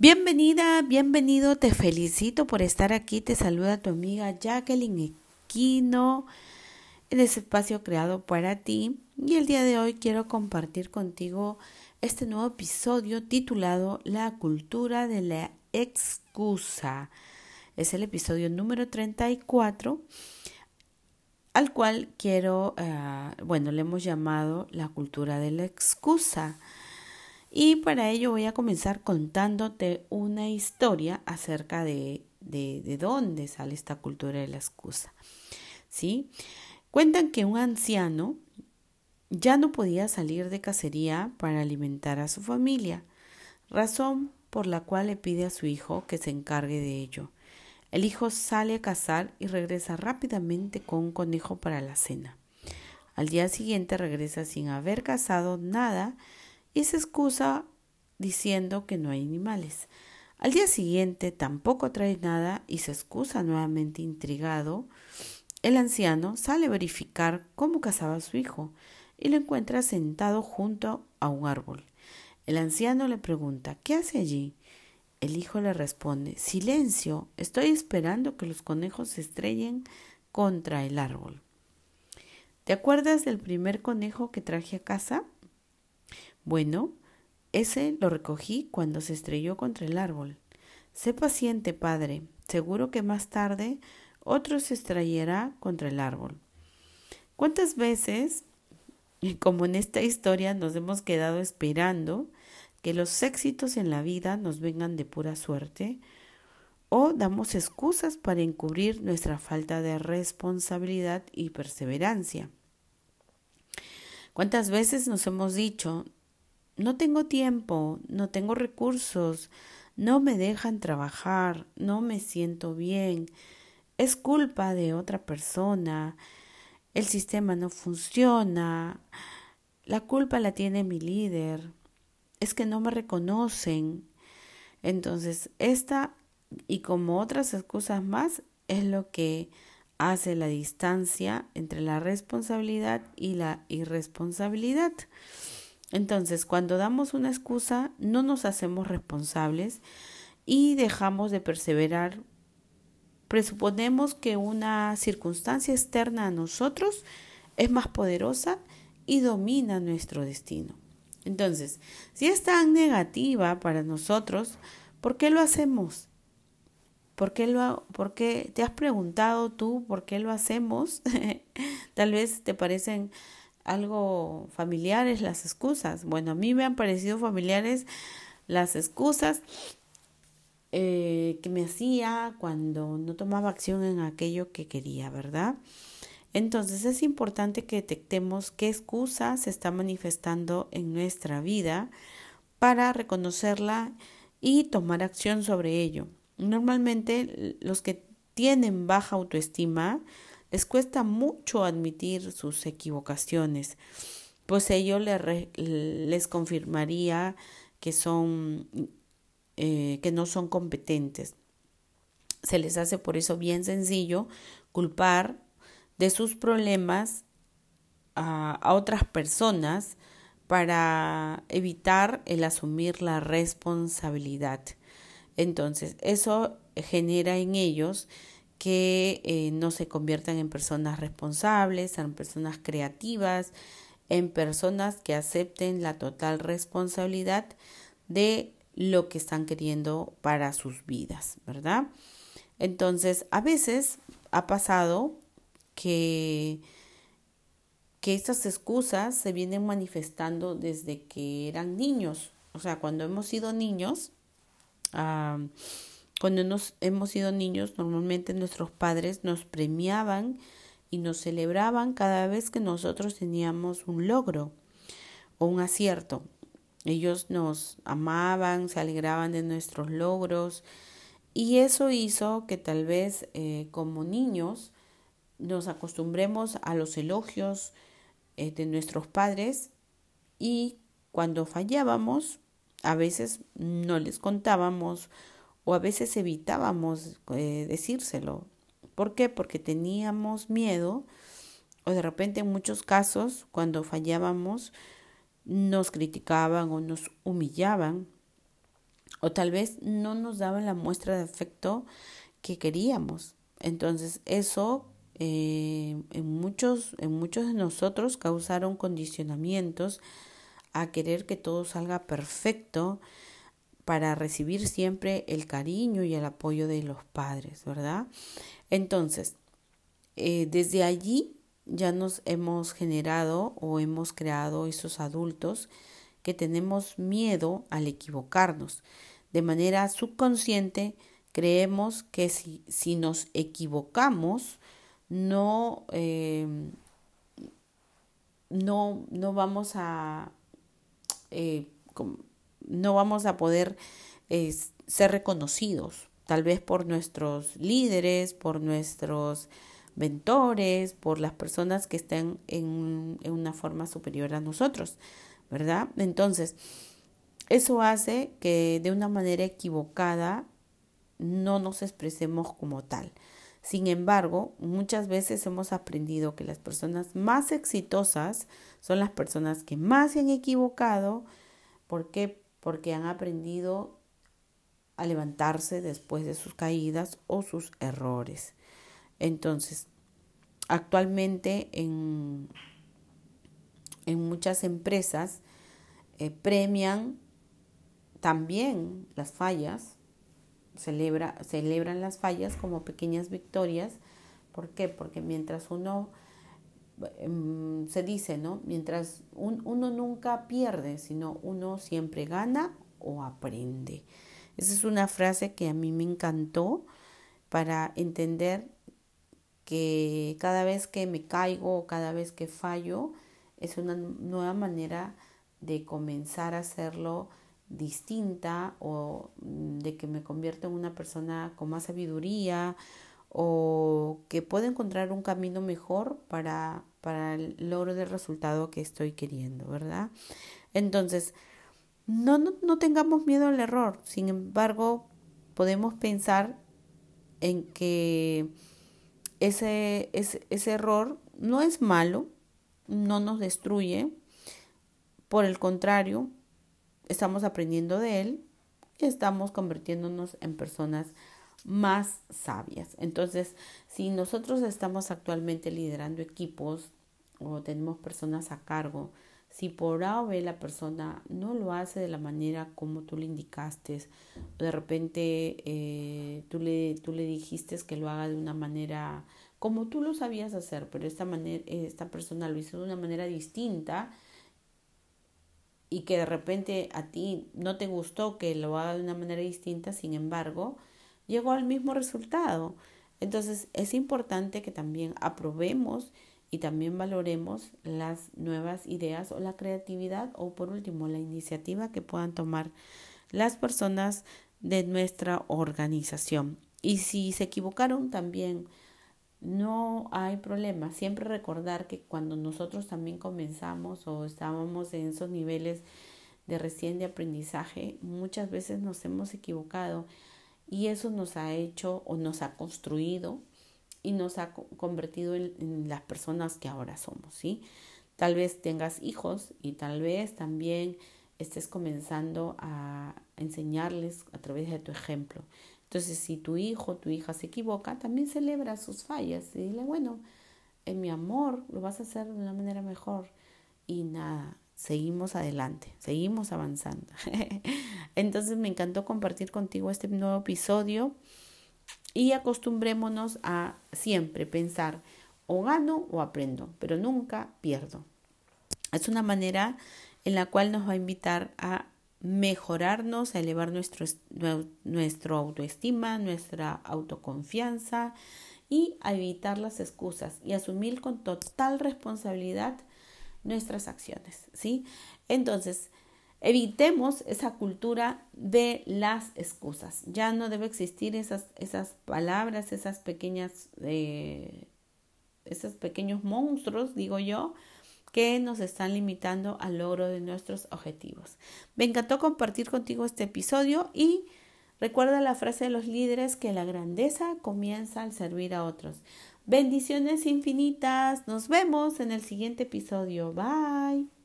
Bienvenida, bienvenido, te felicito por estar aquí, te saluda tu amiga Jacqueline Equino en ese espacio creado para ti y el día de hoy quiero compartir contigo este nuevo episodio titulado La cultura de la excusa. Es el episodio número 34 al cual quiero, eh, bueno, le hemos llamado la cultura de la excusa. Y para ello voy a comenzar contándote una historia acerca de, de, de dónde sale esta cultura de la excusa. ¿Sí? Cuentan que un anciano ya no podía salir de cacería para alimentar a su familia, razón por la cual le pide a su hijo que se encargue de ello. El hijo sale a cazar y regresa rápidamente con un conejo para la cena. Al día siguiente regresa sin haber cazado nada y se excusa diciendo que no hay animales. Al día siguiente tampoco trae nada y se excusa nuevamente intrigado. El anciano sale a verificar cómo cazaba su hijo y lo encuentra sentado junto a un árbol. El anciano le pregunta ¿Qué hace allí? El hijo le responde Silencio, estoy esperando que los conejos se estrellen contra el árbol. ¿Te acuerdas del primer conejo que traje a casa? Bueno, ese lo recogí cuando se estrelló contra el árbol. Sé paciente, padre. Seguro que más tarde otro se estrellará contra el árbol. ¿Cuántas veces, como en esta historia, nos hemos quedado esperando que los éxitos en la vida nos vengan de pura suerte? ¿O damos excusas para encubrir nuestra falta de responsabilidad y perseverancia? ¿Cuántas veces nos hemos dicho, no tengo tiempo, no tengo recursos, no me dejan trabajar, no me siento bien, es culpa de otra persona, el sistema no funciona, la culpa la tiene mi líder, es que no me reconocen. Entonces, esta y como otras excusas más es lo que hace la distancia entre la responsabilidad y la irresponsabilidad. Entonces, cuando damos una excusa, no nos hacemos responsables y dejamos de perseverar. Presuponemos que una circunstancia externa a nosotros es más poderosa y domina nuestro destino. Entonces, si es tan negativa para nosotros, ¿por qué lo hacemos? ¿Por qué, lo, ¿Por qué te has preguntado tú por qué lo hacemos? Tal vez te parecen algo familiares las excusas. Bueno, a mí me han parecido familiares las excusas eh, que me hacía cuando no tomaba acción en aquello que quería, ¿verdad? Entonces es importante que detectemos qué excusa se está manifestando en nuestra vida para reconocerla y tomar acción sobre ello. Normalmente los que tienen baja autoestima les cuesta mucho admitir sus equivocaciones, pues ello les confirmaría que son eh, que no son competentes. Se les hace por eso bien sencillo culpar de sus problemas a, a otras personas para evitar el asumir la responsabilidad. Entonces, eso genera en ellos que eh, no se conviertan en personas responsables, en personas creativas, en personas que acepten la total responsabilidad de lo que están queriendo para sus vidas, ¿verdad? Entonces, a veces ha pasado que, que estas excusas se vienen manifestando desde que eran niños. O sea, cuando hemos sido niños, cuando nos hemos sido niños, normalmente nuestros padres nos premiaban y nos celebraban cada vez que nosotros teníamos un logro o un acierto. Ellos nos amaban, se alegraban de nuestros logros y eso hizo que tal vez eh, como niños nos acostumbremos a los elogios eh, de nuestros padres y cuando fallábamos a veces no les contábamos o a veces evitábamos eh, decírselo. ¿Por qué? Porque teníamos miedo o de repente en muchos casos cuando fallábamos nos criticaban o nos humillaban o tal vez no nos daban la muestra de afecto que queríamos. Entonces eso eh, en, muchos, en muchos de nosotros causaron condicionamientos a querer que todo salga perfecto para recibir siempre el cariño y el apoyo de los padres, ¿verdad? Entonces, eh, desde allí ya nos hemos generado o hemos creado esos adultos que tenemos miedo al equivocarnos. De manera subconsciente, creemos que si, si nos equivocamos, no, eh, no, no vamos a eh, no vamos a poder ser reconocidos, tal vez por nuestros líderes, por nuestros mentores, por las personas que estén en, en una forma superior a nosotros, ¿verdad? Entonces, eso hace que de una manera equivocada no nos expresemos como tal. Sin embargo, muchas veces hemos aprendido que las personas más exitosas son las personas que más se han equivocado. ¿Por qué? Porque han aprendido a levantarse después de sus caídas o sus errores. Entonces, actualmente en, en muchas empresas eh, premian también las fallas celebra, celebran las fallas como pequeñas victorias. ¿Por qué? Porque mientras uno, se dice, ¿no? Mientras uno nunca pierde, sino uno siempre gana o aprende. Esa es una frase que a mí me encantó para entender que cada vez que me caigo o cada vez que fallo es una nueva manera de comenzar a hacerlo distinta o mm, de que me convierto en una persona con más sabiduría o que pueda encontrar un camino mejor para, para el logro del resultado que estoy queriendo, ¿verdad? Entonces, no, no, no tengamos miedo al error, sin embargo, podemos pensar en que ese, ese, ese error no es malo, no nos destruye, por el contrario, estamos aprendiendo de él y estamos convirtiéndonos en personas más sabias. Entonces, si nosotros estamos actualmente liderando equipos o tenemos personas a cargo, si por A o B la persona no lo hace de la manera como tú le indicaste, de repente eh, tú, le, tú le dijiste que lo haga de una manera como tú lo sabías hacer, pero esta, manera, esta persona lo hizo de una manera distinta, y que de repente a ti no te gustó que lo haga de una manera distinta, sin embargo, llegó al mismo resultado. Entonces es importante que también aprobemos y también valoremos las nuevas ideas o la creatividad o por último la iniciativa que puedan tomar las personas de nuestra organización. Y si se equivocaron también no hay problema. Siempre recordar que cuando nosotros también comenzamos o estábamos en esos niveles de recién de aprendizaje, muchas veces nos hemos equivocado y eso nos ha hecho o nos ha construido y nos ha convertido en, las personas que ahora somos, ¿sí? Tal vez tengas hijos y tal vez también estés comenzando a enseñarles a través de tu ejemplo. Entonces, si tu hijo tu hija se equivoca, también celebra sus fallas y dile, bueno, en mi amor lo vas a hacer de una manera mejor. Y nada, seguimos adelante, seguimos avanzando. Entonces me encantó compartir contigo este nuevo episodio y acostumbrémonos a siempre pensar o gano o aprendo, pero nunca pierdo. Es una manera en la cual nos va a invitar a mejorarnos, a elevar nuestro, nuestro autoestima, nuestra autoconfianza y a evitar las excusas y asumir con total responsabilidad nuestras acciones, ¿sí? Entonces, evitemos esa cultura de las excusas. Ya no debe existir esas, esas palabras, esas pequeñas, eh, esos pequeños monstruos, digo yo, que nos están limitando al logro de nuestros objetivos. Me encantó compartir contigo este episodio y recuerda la frase de los líderes que la grandeza comienza al servir a otros. Bendiciones infinitas. Nos vemos en el siguiente episodio. Bye.